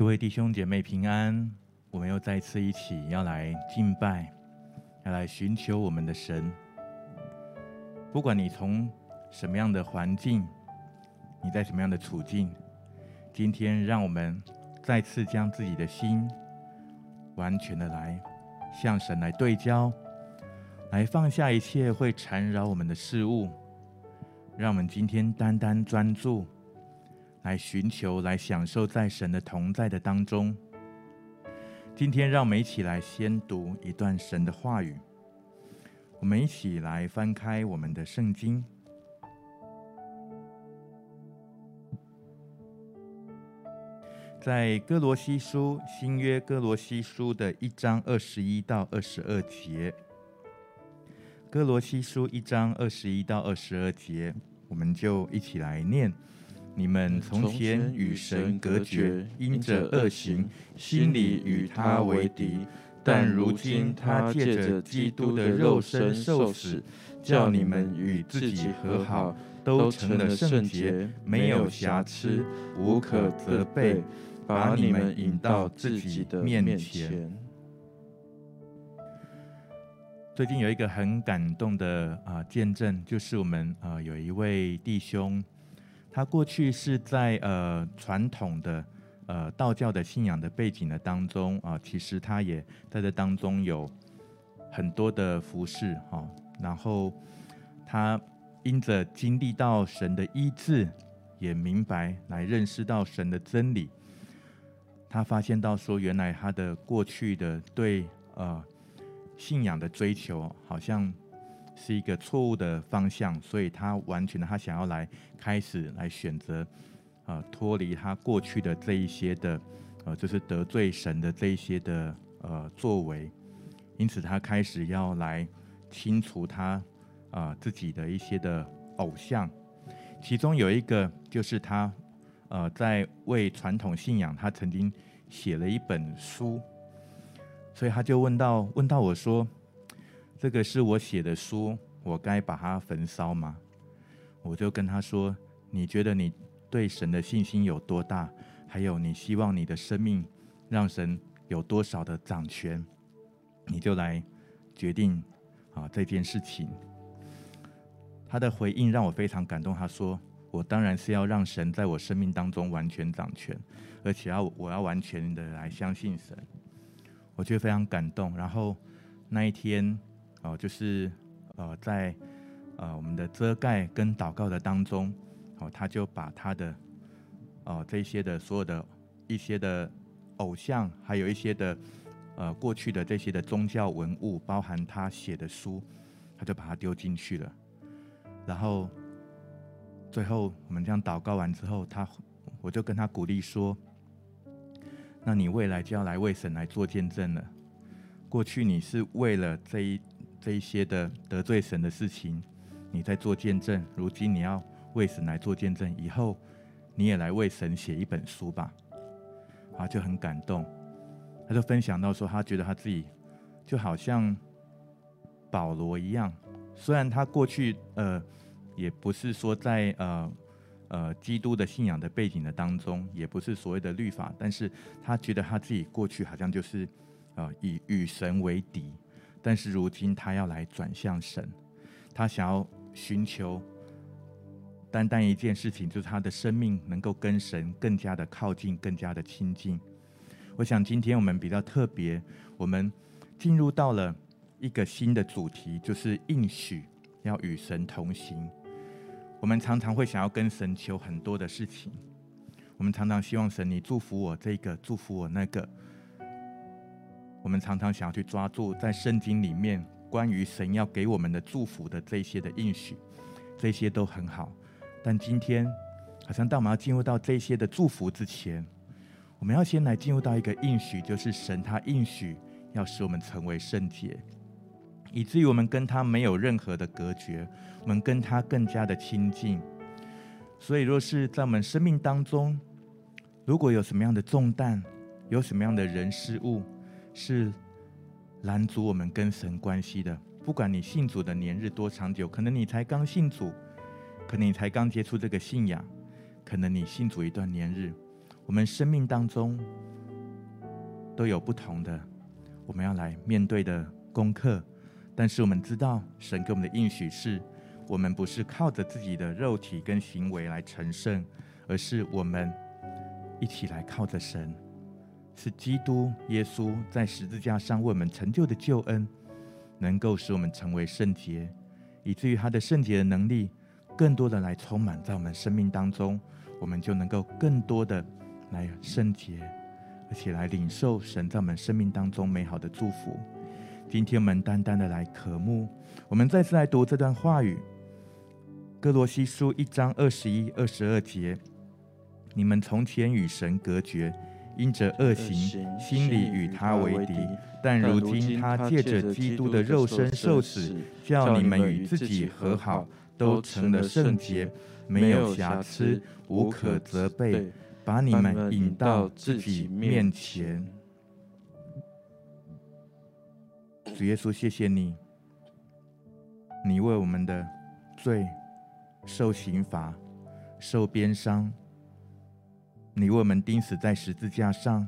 各位弟兄姐妹平安，我们又再次一起要来敬拜，要来寻求我们的神。不管你从什么样的环境，你在什么样的处境，今天让我们再次将自己的心完全的来向神来对焦，来放下一切会缠绕我们的事物，让我们今天单单专注。来寻求，来享受在神的同在的当中。今天，让我们一起来先读一段神的话语。我们一起来翻开我们的圣经，在哥罗西书新约哥罗西书的一章二十一到二十二节。哥罗西书一章二十一到二十二节，我们就一起来念。你们从前与神隔绝，因着恶行，心里与他为敌。但如今他借着基督的肉身受死，叫你们与自己和好，都成了圣洁，没有瑕疵，无可责备，把你们引到自己的面前。最近有一个很感动的啊、呃、见证，就是我们啊、呃、有一位弟兄。他过去是在呃传统的呃道教的信仰的背景的当中啊、其实他也在这当中有很多的服饰哈、哦，然后他因着经历到神的医治，也明白来认识到神的真理，他发现到说，原来他的过去的对呃信仰的追求好像。是一个错误的方向，所以他完全的，他想要来开始来选择，啊，脱离他过去的这一些的，呃，就是得罪神的这一些的呃作为，因此他开始要来清除他啊自己的一些的偶像，其中有一个就是他呃在为传统信仰，他曾经写了一本书，所以他就问到问到我说。这个是我写的书，我该把它焚烧吗？我就跟他说：“你觉得你对神的信心有多大？还有你希望你的生命让神有多少的掌权？你就来决定啊这件事情。”他的回应让我非常感动。他说：“我当然是要让神在我生命当中完全掌权，而且要我要完全的来相信神。”我觉得非常感动。然后那一天。哦，就是呃，在呃我们的遮盖跟祷告的当中，哦，他就把他的哦这些的所有的一些的偶像，还有一些的呃过去的这些的宗教文物，包含他写的书，他就把它丢进去了。然后最后我们这样祷告完之后，他我就跟他鼓励说：“那你未来就要来为神来做见证了。过去你是为了这一。”这一些的得罪神的事情，你在做见证。如今你要为神来做见证，以后你也来为神写一本书吧。啊，就很感动。他就分享到说，他觉得他自己就好像保罗一样，虽然他过去呃也不是说在呃呃基督的信仰的背景的当中，也不是所谓的律法，但是他觉得他自己过去好像就是呃以与神为敌。但是如今他要来转向神，他想要寻求单单一件事情，就是他的生命能够跟神更加的靠近，更加的亲近。我想今天我们比较特别，我们进入到了一个新的主题，就是应许要与神同行。我们常常会想要跟神求很多的事情，我们常常希望神你祝福我这个，祝福我那个。我们常常想要去抓住在圣经里面关于神要给我们的祝福的这些的应许，这些都很好。但今天，好像当我们要进入到这些的祝福之前，我们要先来进入到一个应许，就是神他应许要使我们成为圣洁，以至于我们跟他没有任何的隔绝，我们跟他更加的亲近。所以，若是在我们生命当中，如果有什么样的重担，有什么样的人事物，是拦阻我们跟神关系的。不管你信主的年日多长久，可能你才刚信主，可能你才刚接触这个信仰，可能你信主一段年日，我们生命当中都有不同的我们要来面对的功课，但是我们知道神给我们的应许是，我们不是靠着自己的肉体跟行为来成圣，而是我们一起来靠着神，是基督耶稣在十字架上为我们成就的救恩，能够使我们成为圣洁，以至于他的圣洁的能力更多的来充满在我们生命当中，我们就能够更多的。来圣洁，而且来领受神在我们生命当中美好的祝福。今天我们单单的来渴慕，我们再次来读这段话语，《哥罗西书》一章二十一、二十二节：你们从前与神隔绝，因着恶行，心里与他为敌；但如今他借着基督的肉身受死，叫你们与自己和好，都成了圣洁，没有瑕疵，无可责备。把你们引到自己面前，主耶稣，谢谢你，你为我们的罪受刑罚、受鞭伤，你为我们钉死在十字架上，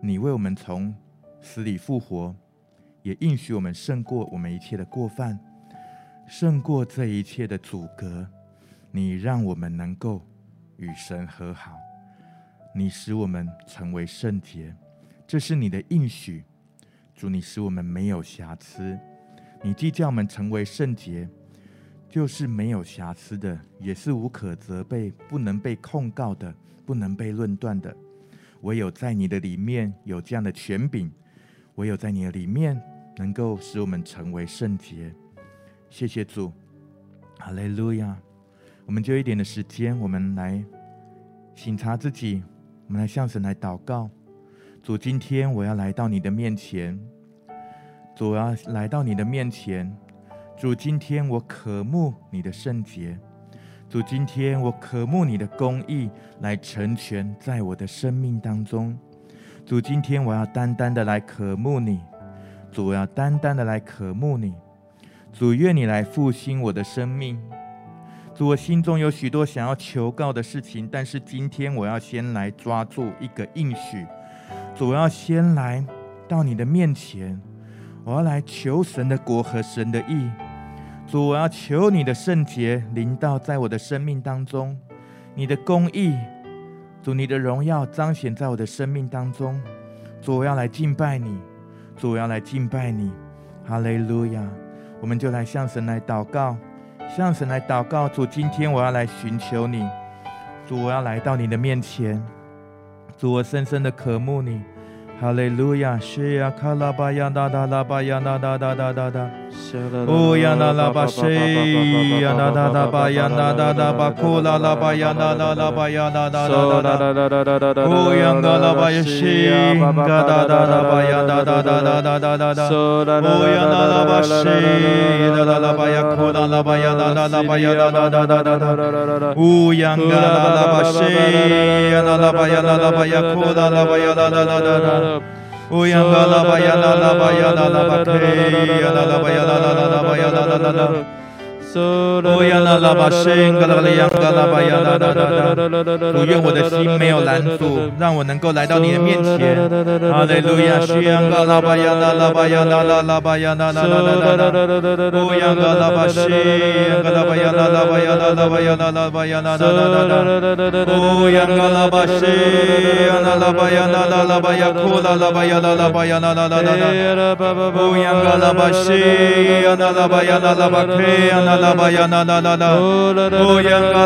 你为我们从死里复活，也应许我们胜过我们一切的过犯，胜过这一切的阻隔，你让我们能够。与神和好，你使我们成为圣洁，这是你的应许。主，你使我们没有瑕疵。你既叫我们成为圣洁，就是没有瑕疵的，也是无可责备、不能被控告的、不能被论断的。唯有在你的里面有这样的权柄，唯有在你的里面能够使我们成为圣洁。谢谢主，哈利路亚。我们就一点的时间，我们来省察自己，我们来向神来祷告。主，今天我要来到你的面前，主，我要来到你的面前。主，今天我渴慕你的圣洁，主，今天我渴慕你的公义来成全在我的生命当中。主，今天我要单单的来渴慕你，主，我要单单的来渴慕你。主，愿你来复兴我的生命。主，我心中有许多想要求告的事情，但是今天我要先来抓住一个应许。主，我要先来到你的面前，我要来求神的国和神的义。主，我要求你的圣洁临到在我的生命当中，你的公义，主，你的荣耀彰显在我的生命当中。主，我要来敬拜你，主，我要来敬拜你。哈利路亚！我们就来向神来祷告。向神来祷告，主，今天我要来寻求你，主，我要来到你的面前，主，我深深的渴慕你。哈利路亚，西呀卡拉巴呀哒哒拉巴呀哒哒哒哒哒哒，O yana la ba she yana da da ba yana da da ba kula la ba yana la la ba yana da da da da O yana la ba she ga da da da ba yana da da da da da da da O yana la ba she da da la ba ya kula la ba yana da da ba yana da da da da da O yana la la ba she yana la ba yana la ba ya kula la ba yana da da da da Uyandala bayala la bayala la bakre yala la bayala la la bayala la la 哦呀啦啦吧，圣噶啦啦呀噶啦吧呀啦啦啦啦！主愿我的心没有拦阻，让我能够来到你的面前。哈利路亚，圣噶啦吧呀啦啦吧呀啦啦啦吧呀啦啦啦啦啦！哦呀噶啦吧，圣噶啦吧呀啦啦吧呀啦啦吧呀啦啦吧呀啦啦啦啦！哦呀噶啦吧，圣啦啦吧呀啦啦啦吧呀库啦啦吧呀啦啦吧呀啦啦啦啦！哦呀噶啦吧，圣啦啦吧呀啦啦吧开呀啦。拉巴呀啦啦啦啦，哦呀啦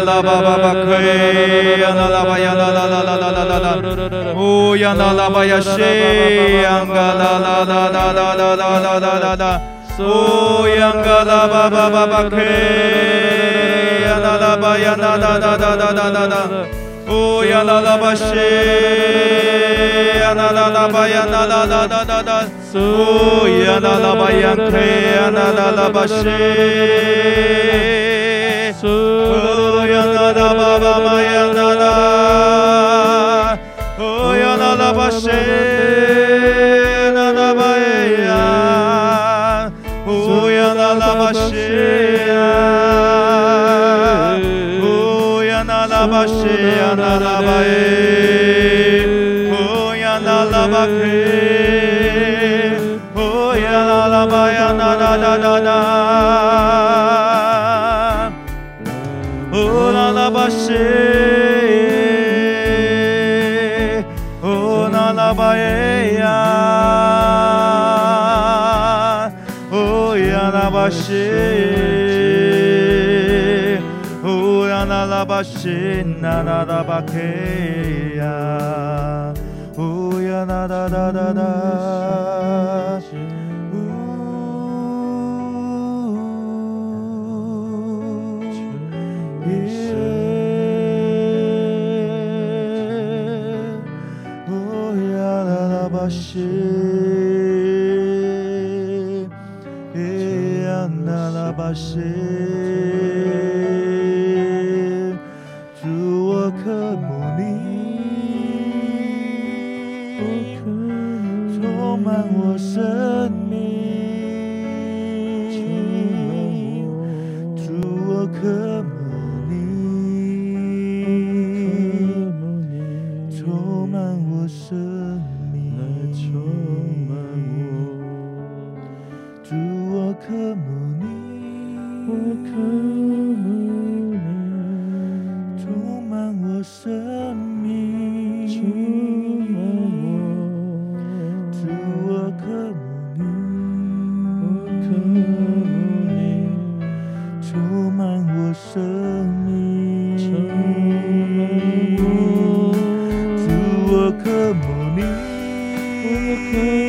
啦巴巴巴奎呀啦啦巴呀啦啦啦啦啦啦啦啦，哦呀啦啦巴呀西呀嘎啦啦啦啦啦啦啦啦啦啦啦，哦呀嘎啦巴巴巴巴奎呀啦啦巴呀啦啦啦啦啦啦啦啦，哦呀啦啦巴西呀啦啦 O yana da başı yana da da bayana da da da da da. O yana da bayan yana da da başı. O yana da baba yana da. O yana da başı. Yanarabae, Kuyanalabake, Kuyanabayanadadada, Unalabashe, Unalabaeya, Uyanabashi. 呀啦啦巴西，啦啦啦巴克呀，哦呀啦啦啦啦啦。西，耶呀那拉 Hey.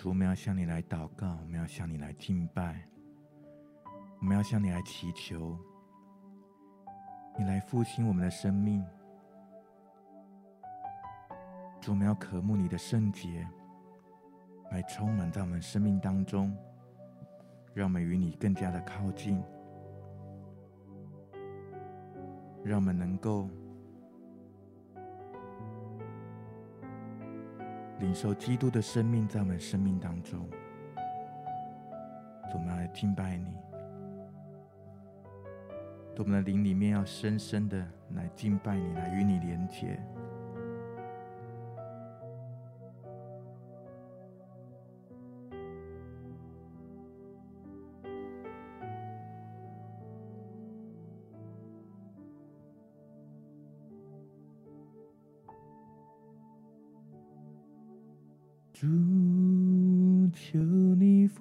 主，我们要向你来祷告，我们要向你来敬拜，我们要向你来祈求，你来复兴我们的生命。主，我们要渴慕你的圣洁，来充满在我们生命当中，让我们与你更加的靠近，让我们能够领受基督的生命在我们生命当中。我们来敬拜你，我们的灵里面要深深的来敬拜你，来与你连接。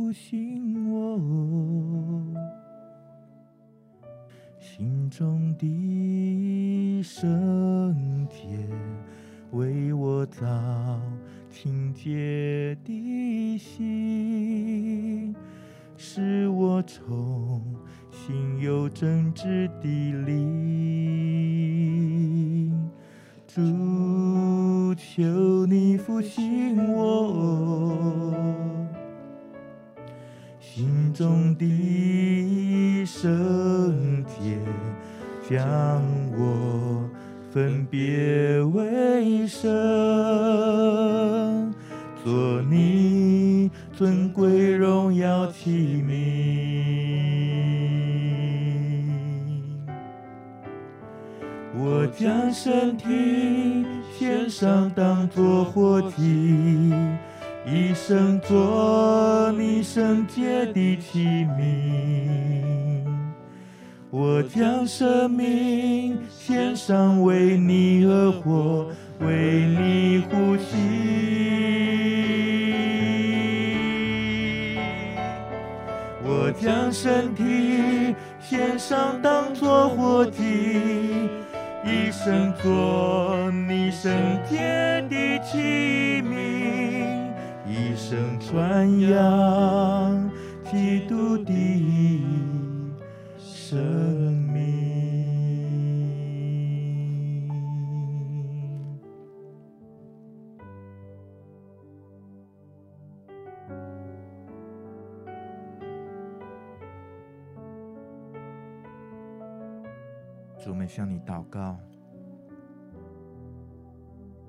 你复兴我心中的圣洁，为我造清洁的心，使我重新有正直的灵。主，求你复兴我心中的圣洁，将我分别为圣，做你尊贵荣耀器皿。我将身体献上，当作活祭，一生做你圣洁的器皿。我将生命献上，为你而活，为你呼吸。我将身体献上，当作活祭。一生做你圣洁的器皿，一生传扬基督的生命。主，我们向你祷告，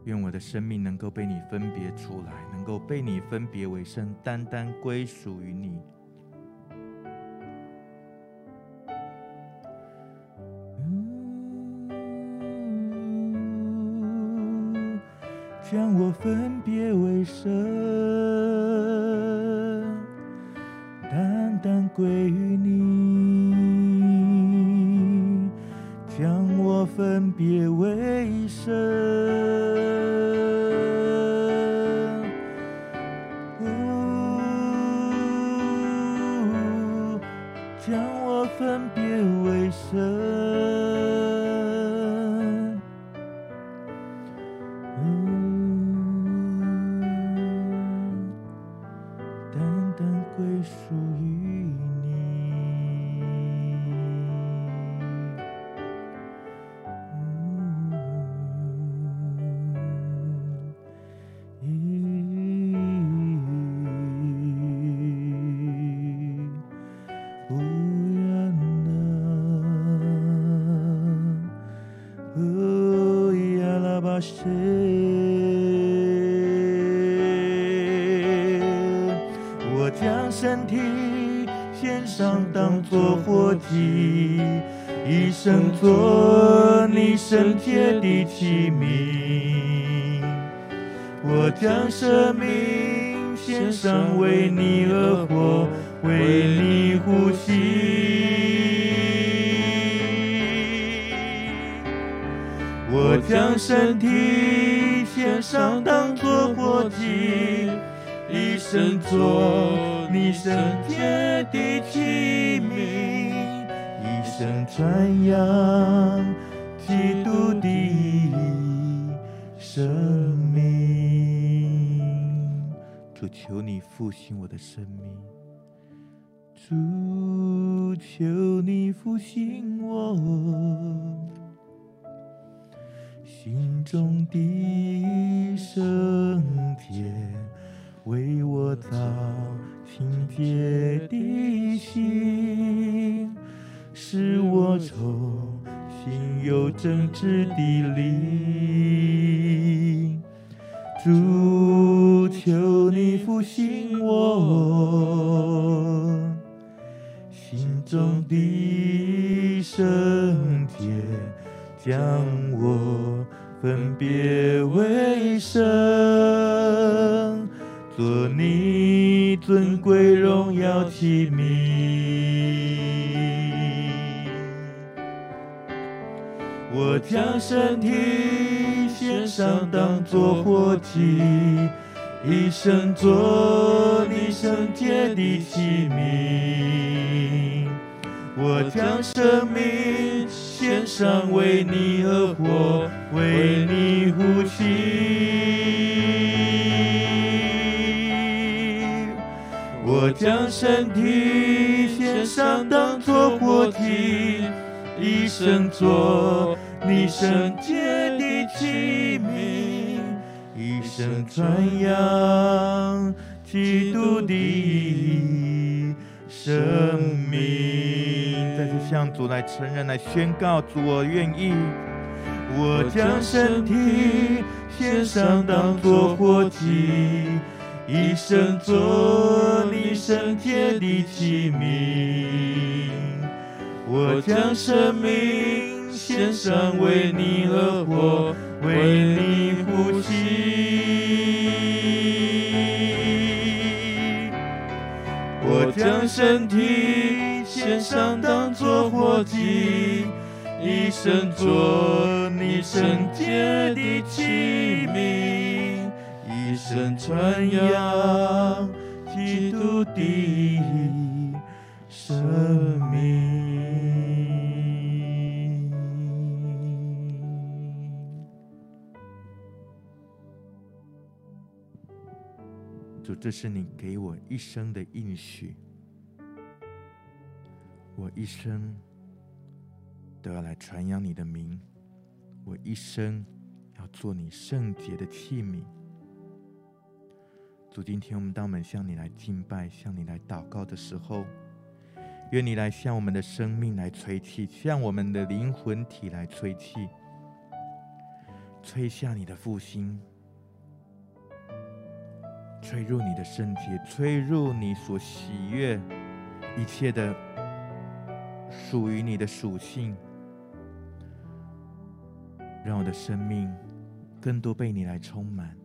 愿我的生命能够被你分别出来，能够被你分别为圣，单单归属于你。将我分别为圣，单单归于你。将我分别为圣，为你而活，为你呼吸。我将身体献上，当作活祭，一生做你圣洁的器皿。声传扬基督的生求你复兴我的生命，主求你复兴我心中的圣洁，为我造清洁的心。使我重新有正直的灵，主。求你复兴我心中的圣洁，将我分别为圣，做你尊贵荣耀器皿。我将身体献上，当作活祭，一生做你圣洁的器皿。我将生命献上，为你而活，为你呼吸。我将身体献上，当作活祭，一生做。你圣洁传扬基督的生命。再次向主来承认、来宣告：主，我愿意，我将身体献上，当作活祭，一生做你圣洁的器皿。我将生命。献上为你而活，为你呼吸。将身体献上，当作活祭，一生做你圣洁的器皿，一生传扬基督的生命。这是你给我一生的应许，我一生都要来传扬你的名，我一生要做你圣洁的器皿。主，今天我们当我们向你来敬拜、向你来祷告的时候，愿你来向我们的生命来吹气，向我们的灵魂体来吹气，吹下你的复兴。吹入你的圣洁，吹入你所喜悦一切的属于你的属性，让我的生命更多被你来充满，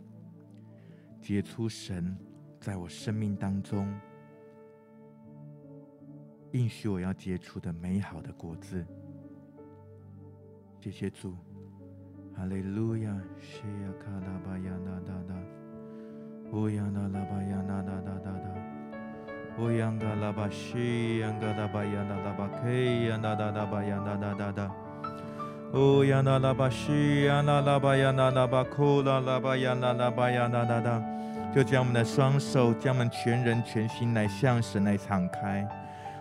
结出神在我生命当中应许我要结出的美好的果子。谢谢主，哈利路亚，谢亚卡拉巴亚那达达。乌央那拉巴呀那哒哒哒哒，乌央嘎拉巴西央嘎拉巴呀那拉巴 K 呀那哒哒巴呀那哒哒哒，乌央那拉巴西呀那拉巴呀那拉巴库拉拉巴呀那拉巴呀那哒哒，就将我们的双手，将我们全人全心来向神来敞开。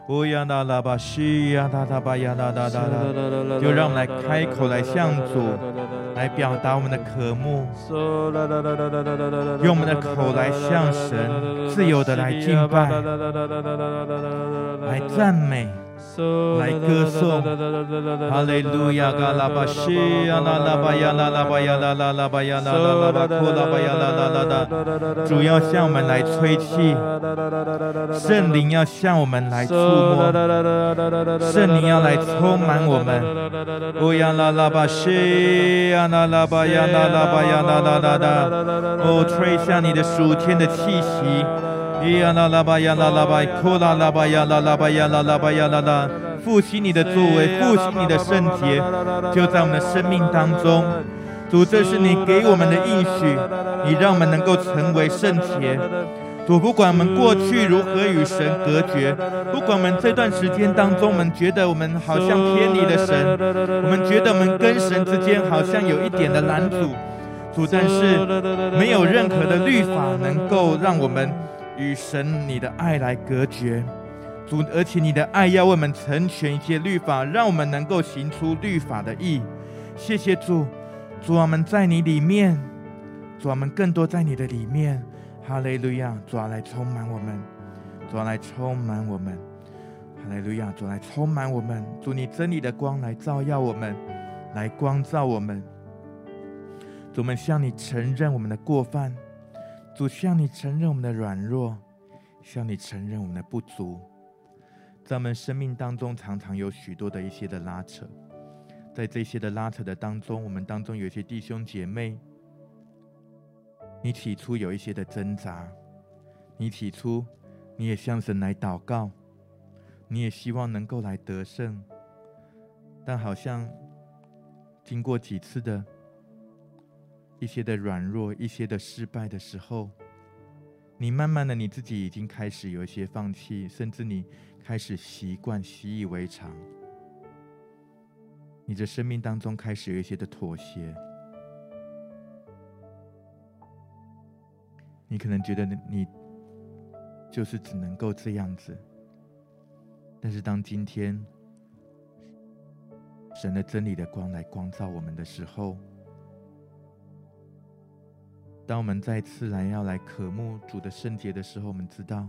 乌呀啦啦巴西呀哒哒吧呀哒哒哒哒，就让我们来开口来向主来表达我们的渴慕，用我们的口来向神自由的来敬拜，来赞美。来歌颂，哈利路亚，嘎拉巴西亚，拉拉巴呀，拉拉巴呀，拉拉拉巴呀，拉拉拉巴库拉巴呀，拉拉拉拉，主要向我们来吹气，圣灵要向我们来触摸，圣灵要来充满我们。哦呀，拉拉巴西亚，拉拉巴呀，拉拉巴呀，拉拉拉拉，哦，吹向你的属天的气息。咿呀啦啦吧呀啦啦吧，哭啦啦吧呀啦啦吧呀啦啦吧呀啦啦，复兴你的作为，复兴你的圣洁，就在我们的生命当中。主，这是你给我们的应许，你让我们能够成为圣洁。主，不管我们过去如何与神隔绝，不管我们这段时间当中，我们觉得我们好像偏离了神，我们觉得我们跟神之间好像有一点的拦阻。主，但是没有任何的律法能够让我们。与神你的爱来隔绝，主，而且你的爱要为我们成全一切律法，让我们能够行出律法的义。谢谢主，主我们在你里面，主我们更多在你的里面。哈利路亚，主来充满我们，主来充满我们。哈利路亚，主来充满我们。主你真理的光来照耀我们，来光照我们。主我们向你承认我们的过犯。主，向你承认我们的软弱，向你承认我们的不足。在我们生命当中，常常有许多的一些的拉扯，在这些的拉扯的当中，我们当中有一些弟兄姐妹，你起初有一些的挣扎，你起初你也向神来祷告，你也希望能够来得胜，但好像经过几次的。一些的软弱，一些的失败的时候，你慢慢的你自己已经开始有一些放弃，甚至你开始习惯、习以为常。你的生命当中开始有一些的妥协，你可能觉得你就是只能够这样子。但是当今天神的真理的光来光照我们的时候，当我们再次来要来渴慕主的圣洁的时候，我们知道，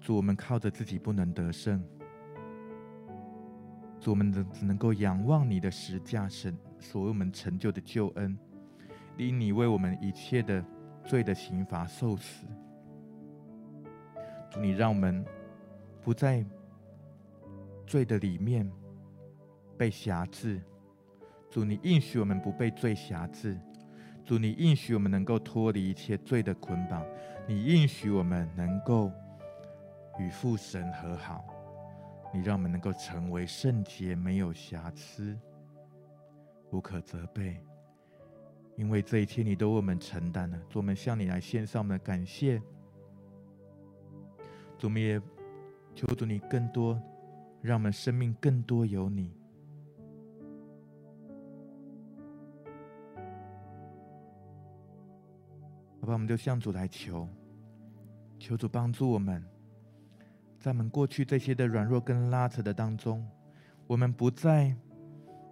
主，我们靠着自己不能得胜，主，我们只只能够仰望你的十架神所为我们成就的救恩，因你为我们一切的罪的刑罚受死，主，你让我们不在罪的里面被辖制，主，你应许我们不被罪辖制。主，你应许我们能够脱离一切罪的捆绑，你应许我们能够与父神和好，你让我们能够成为圣洁，没有瑕疵，无可责备。因为这一切你都为我们承担了，主，我们向你来献上我们的感谢。主，我们也求主你更多，让我们生命更多有你。好吧，我们就向主来求，求主帮助我们，在我们过去这些的软弱跟拉扯的当中，我们不再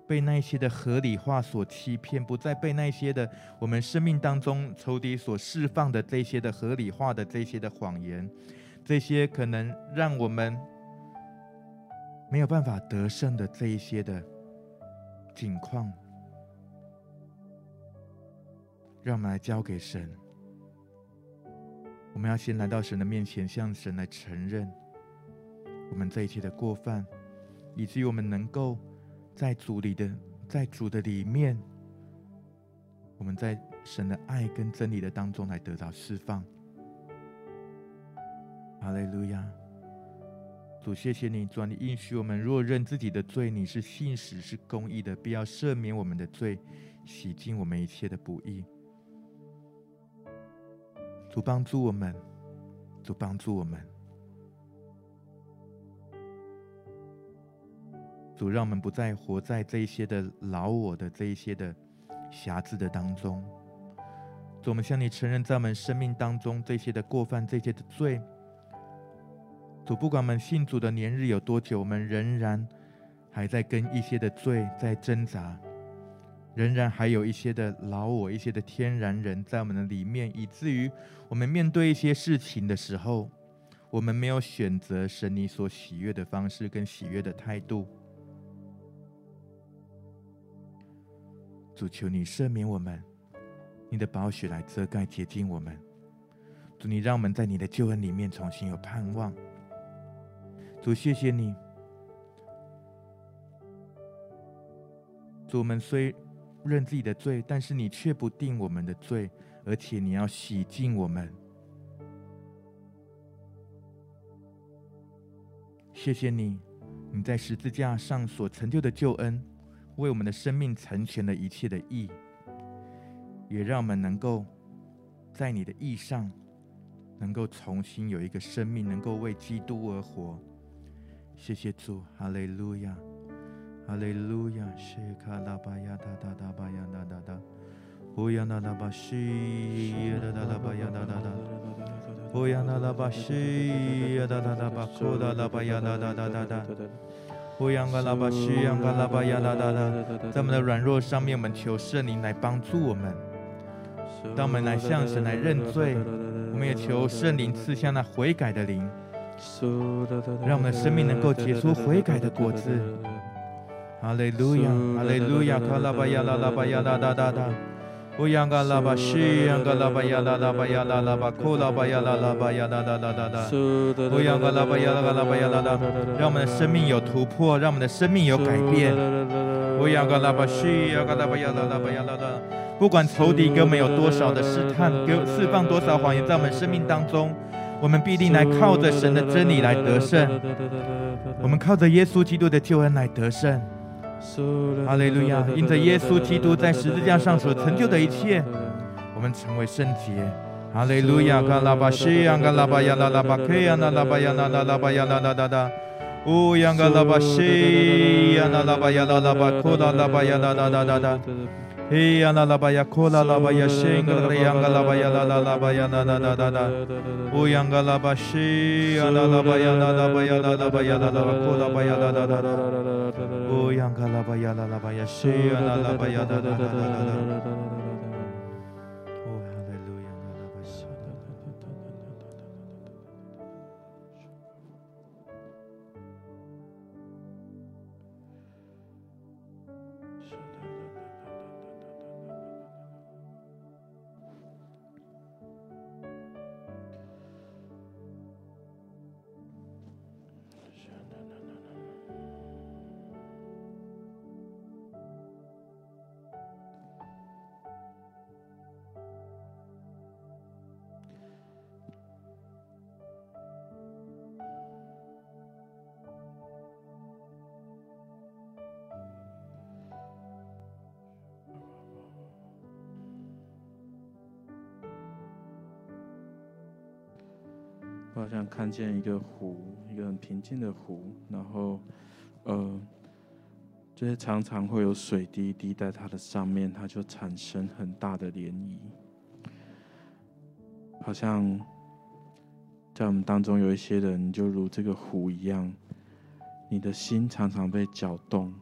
被那些的合理化所欺骗，不再被那些的我们生命当中仇敌所释放的这些的合理化的这些的谎言，这些可能让我们没有办法得胜的这一些的境况，让我们来交给神。我们要先来到神的面前，向神来承认我们这一切的过犯，以至于我们能够在主里的，在主的里面，我们在神的爱跟真理的当中来得到释放。哈利路亚！主，谢谢你，主，你应许我们，若认自己的罪，你是信实是公义的，必要赦免我们的罪，洗净我们一切的不义。主帮助我们，主帮助我们，主让我们不再活在这一些的老我的这一些的瑕疵的当中。主，我们向你承认，在我们生命当中这些的过犯、这些的罪。主，不管我们信主的年日有多久，我们仍然还在跟一些的罪在挣扎。仍然还有一些的老我，一些的天然人在我们的里面，以至于我们面对一些事情的时候，我们没有选择神你所喜悦的方式跟喜悦的态度。主，求你赦免我们，你的宝血来遮盖洁净我们。主，你让我们在你的救恩里面重新有盼望。主，谢谢你。主，我们虽认自己的罪，但是你却不定我们的罪，而且你要洗净我们。谢谢你，你在十字架上所成就的救恩，为我们的生命成全了一切的义，也让我们能够在你的义上，能够重新有一个生命，能够为基督而活。谢谢主，哈利路亚。哈利路亚，谢卡拉巴呀哒哒哒巴呀哒哒哒，呼呀哒哒巴西呀哒哒哒巴呀哒哒哒，呼呀哒哒巴西呀哒哒哒巴库哒拉巴呀哒哒哒哒哒，呼呀嘎拉巴西呀嘎拉巴呀哒哒哒，在我们的软弱上面，我们求圣灵来帮助我们。当我们来向神来认罪，我们也求圣灵赐下那悔改的灵，让我们的生命能够结出悔改的果子。哈利路亚，哈利路亚，卡拉巴呀啦啦巴呀啦哒哒哒，乌央嘎拉巴西央嘎拉巴呀啦啦巴呀啦啦巴库拉巴呀啦啦巴呀啦啦啦啦啦，乌央嘎拉巴呀啦嘎拉巴呀啦啦，让我们的生命有突破，让我们的生命有改变。乌央嘎拉巴西央嘎拉巴呀啦啦巴呀啦啦，不管仇敌给我们有多少的试探，给释放多少谎言在我们生命当中，我们必定来靠着神的真理来得胜，我们靠着耶稣基督的救恩来得胜。哈利路亚！因着耶稣基督在十字架上所成就的一切，我们成为圣洁。哈利路亚！嘎拉巴西呀，嘎拉巴呀，拉拉巴克呀，拉拉巴呀，拉拉拉巴呀，拉拉拉拉。乌呀，嘎拉巴西呀，拉拉巴呀，拉拉巴库拉拉巴呀，拉拉拉拉拉。嘿呀，拉拉巴呀，库拉拉巴呀，西格拉呀，嘎拉巴呀，拉拉拉巴呀，拉拉拉拉拉。乌呀，嘎拉巴西呀，拉拉巴呀，拉拉巴好像看见一个湖，一个很平静的湖，然后，呃，就是常常会有水滴滴在它的上面，它就产生很大的涟漪。好像在我们当中有一些人，就如这个湖一样，你的心常常被搅动，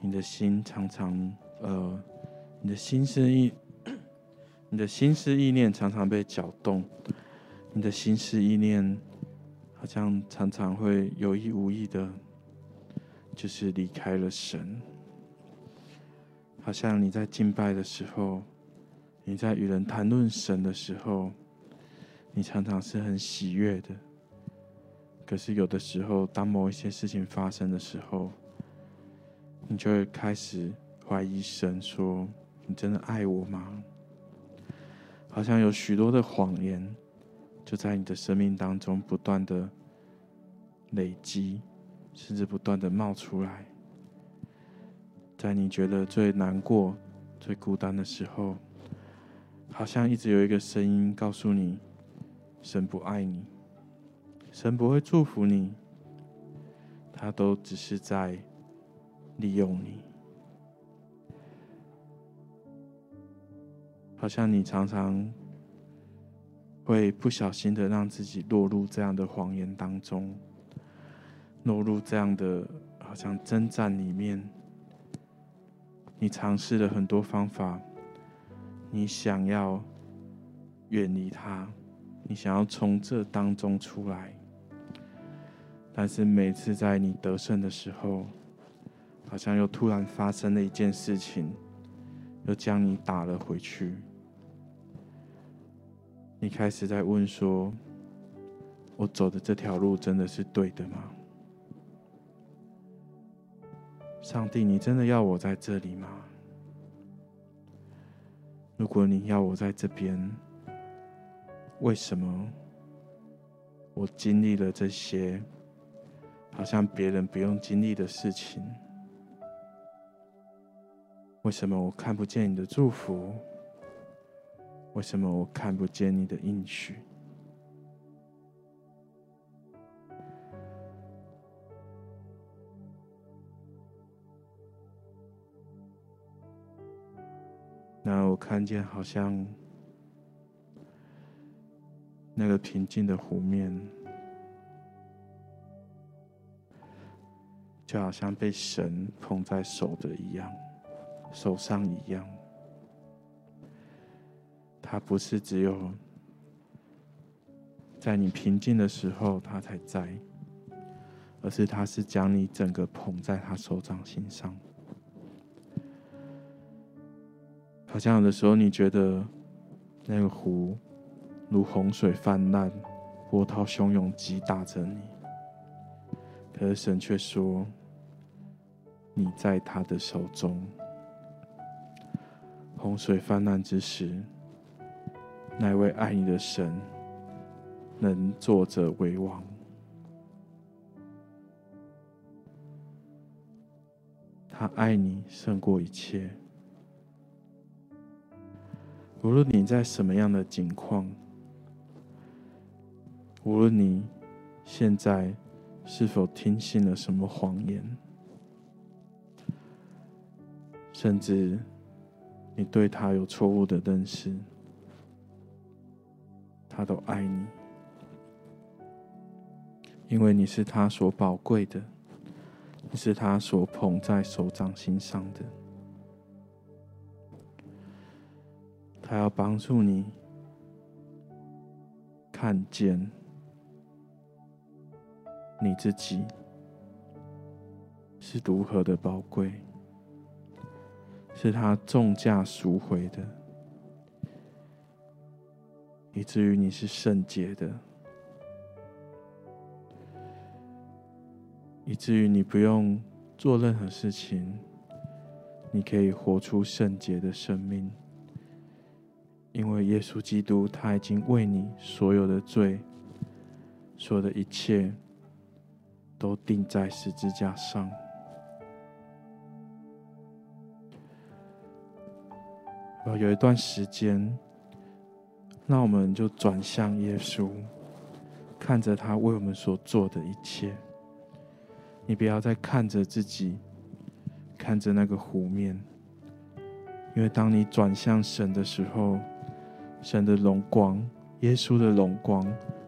你的心常常，呃，你的心思意，你的心思意念常常被搅动。你的心思意念，好像常常会有意无意的，就是离开了神。好像你在敬拜的时候，你在与人谈论神的时候，你常常是很喜悦的。可是有的时候，当某一些事情发生的时候，你就会开始怀疑神，说：“你真的爱我吗？”好像有许多的谎言。就在你的生命当中不断的累积，甚至不断的冒出来。在你觉得最难过、最孤单的时候，好像一直有一个声音告诉你：神不爱你，神不会祝福你，他都只是在利用你。好像你常常。会不小心的让自己落入这样的谎言当中，落入这样的好像征战里面。你尝试了很多方法，你想要远离他，你想要从这当中出来，但是每次在你得胜的时候，好像又突然发生了一件事情，又将你打了回去。你开始在问说：“我走的这条路真的是对的吗？上帝，你真的要我在这里吗？如果你要我在这边，为什么我经历了这些好像别人不用经历的事情？为什么我看不见你的祝福？”为什么我看不见你的应许？那我看见好像那个平静的湖面，就好像被神捧在手的一样，手上一样。他不是只有在你平静的时候他才在，而是他是将你整个捧在他手掌心上。好像有的时候你觉得那个湖如洪水泛滥，波涛汹涌击打着你，可是神却说，你在他的手中。洪水泛滥之时，那位爱你的神能坐着为王。他爱你胜过一切。无论你在什么样的境况，无论你现在是否听信了什么谎言，甚至你对他有错误的认识，他都爱你，因为你是他所宝贵的。你是他所捧在手掌心上的，他要帮助你看见你自己是如何的宝贵，是他重价赎回的，以至于你是圣洁的。以至于你不用做任何事情，你可以活出圣洁的生命，因为耶稣基督他已经为你所有的罪，所有的一切，都钉在十字架上。有一段时间，那我们就转向耶稣，看着他为我们所做的一切。你不要再看着自己，看着那个湖面，因为当你转向神的时候，神的荣光，耶稣的荣光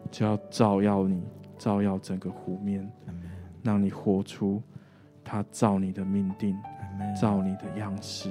就要照耀你，照耀整个湖面，让你活出他照你的命定，照你的样式。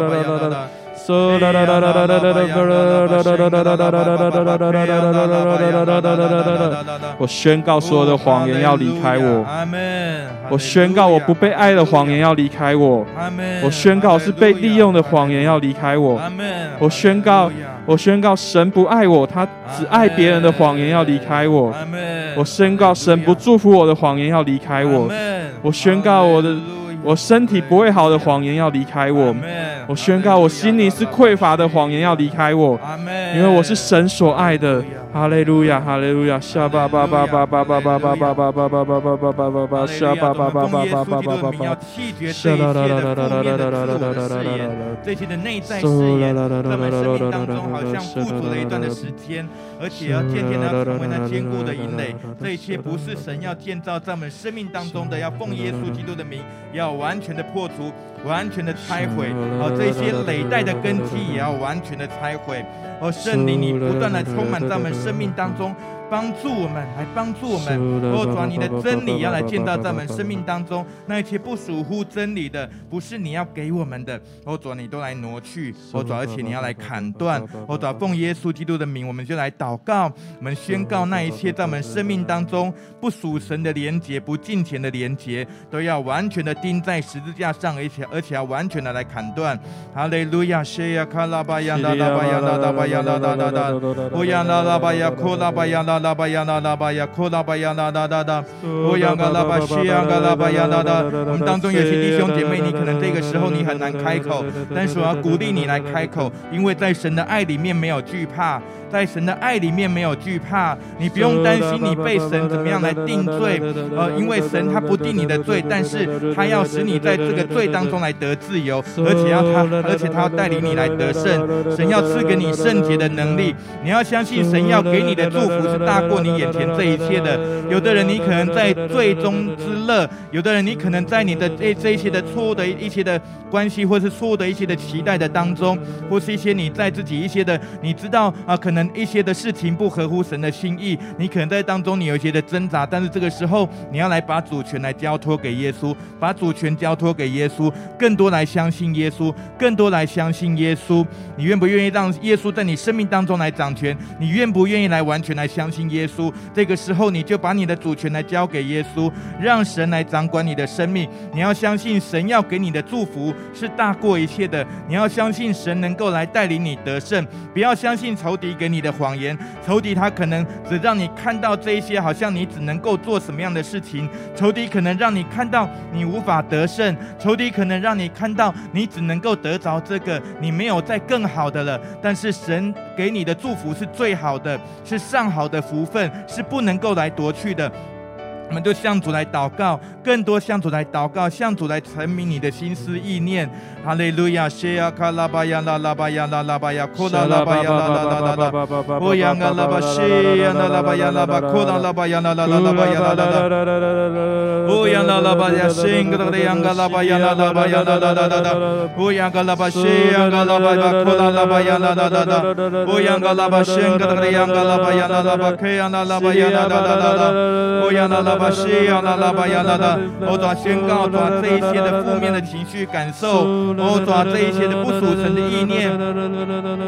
啦啦啦啦。我宣告所有的谎言要离开我。我宣告我不被爱的谎言要离开我。我宣告是被利用的谎言要离开我。我宣告，我宣告神不爱我，他只爱别人的谎言要离开我。我宣告神不祝福我的谎言要离开我。我宣告我的。我身体不会好的谎言要离开我，我宣告我心里是匮乏的谎言要离开我，因为我是神所爱的。哈利路亚，哈利路亚，下巴巴巴巴巴巴巴巴巴巴巴巴巴巴巴巴巴巴，沙巴巴巴巴巴巴巴巴巴，要弃绝这一切的负面的自我誓言，这些的内在誓言，在我们生命当中好像富足了一段的时间，而且要渐渐的要成为那坚固的营垒。这一切不是神要建造在我们生命当中的，要奉耶稣基督的名，要完全的破除，完全的拆毁，而，这些累代的根基也要完全的拆毁。哦，圣灵，你不断的充满在我们生命当中。帮助我们，来帮助我们。哦，主啊，你的真理要来建造在我们生命当中。那一切不属乎真理的，不是你要给我们的。哦，主啊，你都来挪去。哦，主，而且你要来砍断。哦，主，奉耶稣基督的名，我们就来祷告。我们宣告那一切在我们生命当中不属神的连结、不敬虔的连结，都要完全的钉在十字架上，而且而且要完全的来砍断。哈利路亚，谢呀卡拉巴呀拉拉巴呀拉拉巴呀拉拉拉拉，哦呀拉拉巴呀库拉巴呀拉。拉巴呀拉拉巴呀，库拉巴呀拉拉拉拉，欧阳嘎拉巴西亚嘎拉巴呀拉拉。我们当中有些弟兄姐妹，你可能这个时候你很难开口，但是我要鼓励你来开口，因为在神的爱里面没有惧怕。在神的爱里面没有惧怕，你不用担心你被神怎么样来定罪，呃，因为神他不定你的罪，但是他要使你在这个罪当中来得自由，而且要他，而且他要带领你来得胜。神要赐给你圣洁的能力，你要相信神要给你的祝福是大过你眼前这一切的。有的人，你可能在罪中之乐；有的人，你可能在你的这这一些的错误的一些的关系，或是错误的一些的期待的当中，或是一些你在自己一些的，你知道啊，可能一些的事情不合乎神的心意，你可能在当中你有一些的挣扎，但是这个时候你要来把主权来交托给耶稣，把主权交托给耶稣，更多来相信耶稣，更多来相信耶稣。你愿不愿意让耶稣在你生命当中来掌权？你愿不愿意来完全来相信耶稣？这个时候你就把你的主权来交给耶稣，让神来掌管你的生命。你要相信神要给你的祝福是大过一切的。你要相信神能够来带领你得胜，不要相信仇敌给你的谎言。仇敌他可能只让你看到这一些，好像你只能够做什么样的事情。仇敌可能让你看到你无法得胜，仇敌可能让你看到你只能够得着这个，你没有再更好的了。但是神给你的祝福是最好的，是上好的福分，是不能够来夺去的。我们就向主来祷告，更多向主来祷告，向主来陈明你的心思意念。哈利路亚，谢亚卡拉巴亚拉拉巴亚拉拉巴亚库拉拉巴亚拉拉拉拉拉，乌央嘎拉巴谢亚拉拉巴亚拉巴库拉拉巴亚拉拉拉拉巴亚拉拉拉，乌央拉拉巴亚辛格的央嘎拉巴亚拉拉巴亚拉拉拉拉拉，乌央嘎拉巴谢亚嘎拉巴巴库拉拉巴亚拉拉拉拉，乌央嘎拉巴辛格的央嘎拉巴亚拉拉巴克亚拉拉巴亚拉拉拉拉拉，乌央拉拉。巴西呀啦啦巴呀啦啦，我抓宣告抓这一些的负面的情绪感受，我抓这一些的不属神的意念，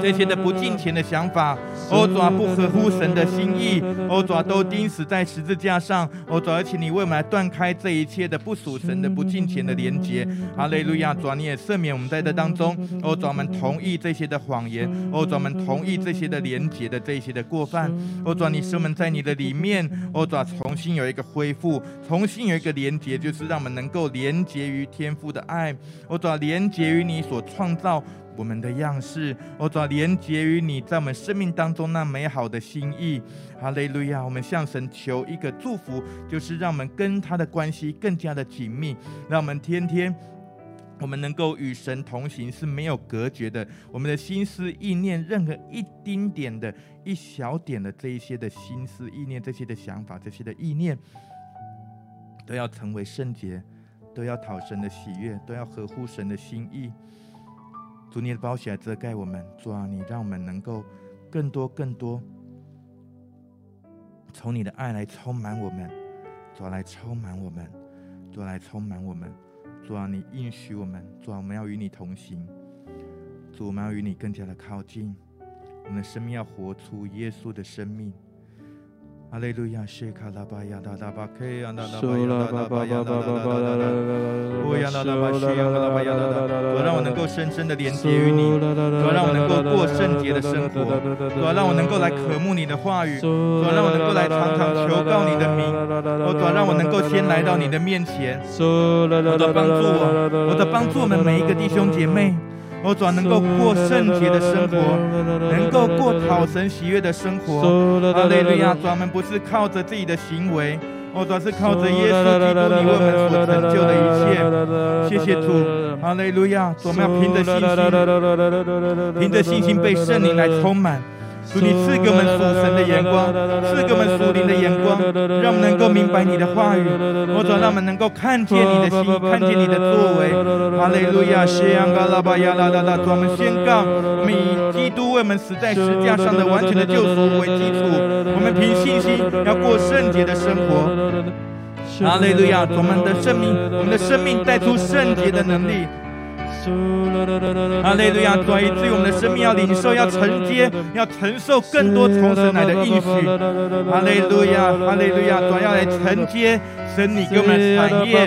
这些的不敬虔的想法，我抓不合乎神的心意，我抓都钉死在十字架上，我抓而且你为我们来断开这一切的不属神的不敬虔的连结。哈利路亚，抓你也赦免我们在这当中，我抓我们同意这些的谎言，我抓我们同意这些的连结的这一些的过犯，我抓你使我们在你的里面，我抓重新有一个恢。恢复，重新有一个连接，就是让我们能够连接于天父的爱。我主要连接于你所创造我们的样式，我主要连接于你在我们生命当中那美好的心意。哈利路亚！我们向神求一个祝福，就是让我们跟他的关系更加的紧密，让我们天天我们能够与神同行是没有隔绝的。我们的心思意念，任何一丁点的一小点的这一些的心思意念，这些的想法，这些的意念。都要成为圣洁，都要讨神的喜悦，都要合乎神的心意。主，你的宝血遮盖我们，主啊，你让我们能够更多、更多从你的爱来充满我们，主啊，来充满我们，主啊，来充满我们。主啊，你应许我们，主啊，我们要与你同行，主，我们要与你更加的靠近，我们的生命要活出耶稣的生命。哈利路亚，谢卡拉巴亚达达巴克亚达达巴亚达达巴亚达达达达，乌亚达达巴西亚拉巴亚达达，主让我能够深深的连接于你，主让我能够过圣洁的生活，主让我能够来渴慕你的话语，主让我能够来常常求告你的名，我主让我能够先来到你的面前，我的帮助我，我的帮助我们每一个弟兄姐妹。我主能够过圣洁的生活，能够过讨神喜悦的生活。哈利路亚！主，我们不是靠着自己的行为，我主是靠着耶稣基督你为我们所成就的一切。谢谢主，哈利路亚！我们要凭着信心，凭着信心被圣灵来充满。主，你赐给我们属神的眼光，赐给我们属灵的眼光，让我们能够明白你的话语。我主，让我们能够看见你的心，看见你的作为。哈利路亚，谢安嘎拉巴亚拉拉拉，主，我们宣告，我们以基督为我们死在十字架上的完全的救赎为基础，我们凭信心要过圣洁的生活。哈利路亚，我们的生命，我们的生命带出圣洁的能力。哈利路亚！主，以至于我们的生命要领受，要承接，要承受更多从神来的应许。哈利路亚！哈利路亚！主要来承接。神，你给我们的产业，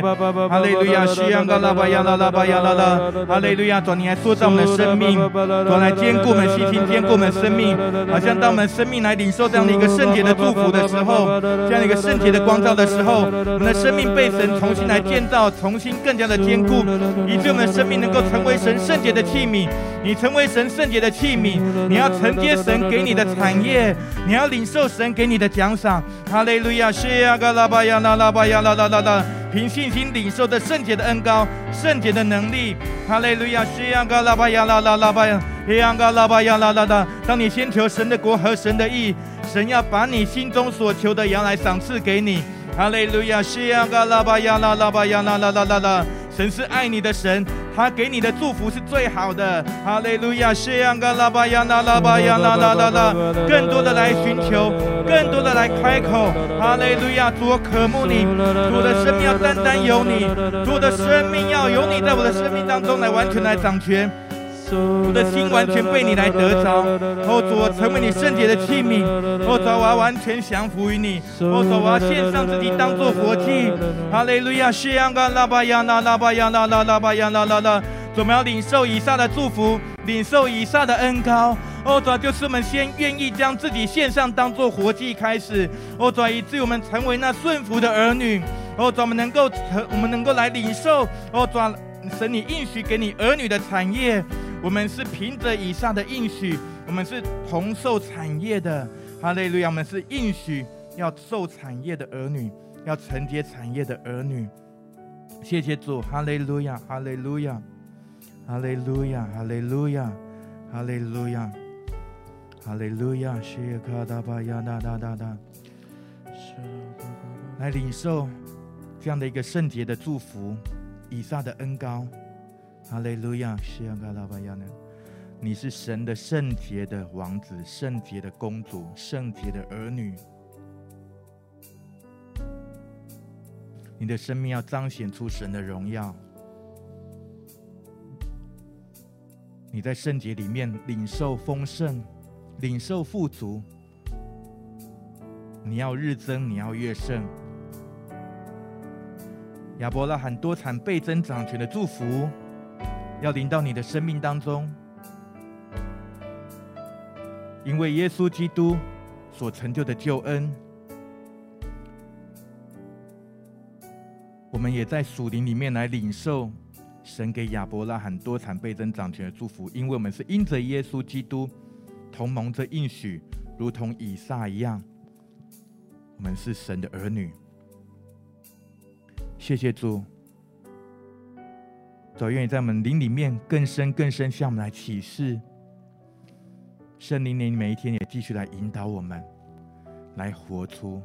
哈利路亚，西央嘎拉巴呀啦拉巴呀啦啦，哈利路亚，主，你来塑造我们的生命，主来坚固我们信心，坚固我们生命，好像当我们生命来领受这样的一个圣洁的祝福的时候，这样的一个圣洁的光照的时候，我们的生命被神重新来建造，重新更加的坚固，以致我们的生命能够成为神圣洁的器皿。你成为神圣洁的器皿，你要承接神给你的产业，你要领受神给你的奖赏。哈利路亚，西呀嘎拉巴呀啦拉巴呀啦啦啦啦。凭信心领受的圣洁的恩膏、圣洁的能力。哈利路亚！西央高拉巴呀拉拉拉巴亚，西央高拉巴呀拉拉拉。当你先求神的国和神的义，神要把你心中所求的羊来赏赐给你。哈利路亚！西央高拉巴呀拉拉巴呀拉拉拉拉拉。神是爱你的神，他给你的祝福是最好的。哈利路亚！西央高拉巴亚那拉巴亚那拉拉拉。更多的来寻求，更多的来开口。哈利路亚！主，我渴慕你，主的生命要单单有你，主的生命要有你，在我的生命当中来完全来掌权。我的心完全被你来得着，哦主，我成为你圣洁的器皿，哦主，我要完全降服于你，哦主，我要献上自己当做活祭。哈利路亚，西央嘎拉巴亚那拉巴亚那拉拉巴亚那拉拉，我们要领受以撒的祝福，领受以撒的恩膏。哦主，就是我们先愿意将自己献上当做活祭开始，哦主，以致我们成为那顺服的儿女，哦主，我们能够成，我们能够来领受，哦主，神你应许给你儿女的产业。我们是凭着以撒的应许，我们是同受产业的。哈利路亚！我们是应许要受产业的儿女，要承接产业的儿女。谢谢主！哈利路亚！哈利路亚！哈利路亚！哈利路亚！哈利路亚！哈利路亚！谢谢卡达巴亚哒哒哒哒，来领受这样的一个圣洁的祝福，以撒的恩膏。哈利路亚，西亚嘎拉巴亚呢？你是神的圣洁的王子，圣洁的公主，圣洁的儿女。你的生命要彰显出神的荣耀。你在圣洁里面领受丰盛，领受富足。你要日增，你要月盛。亚伯拉罕多产倍增掌权的祝福。要临到你的生命当中，因为耶稣基督所成就的救恩，我们也在属灵里面来领受神给亚伯拉罕多产倍增长权的祝福，因为我们是因着耶稣基督同盟着应许，如同以撒一样，我们是神的儿女。谢谢主。主愿意在我们灵里面更深更深向我们来启示，圣灵你每一天也继续来引导我们，来活出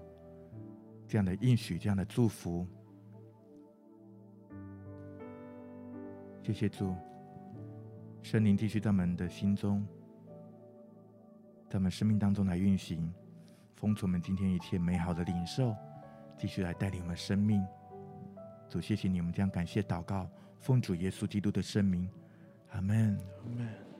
这样的应许，这样的祝福。谢谢主，圣灵继续在我们的心中，在我们生命当中来运行，封存我们今天一切美好的领受，继续来带领我们生命。主，谢谢你，我们将感谢祷告。奉主耶稣基督的圣名，阿门。阿门。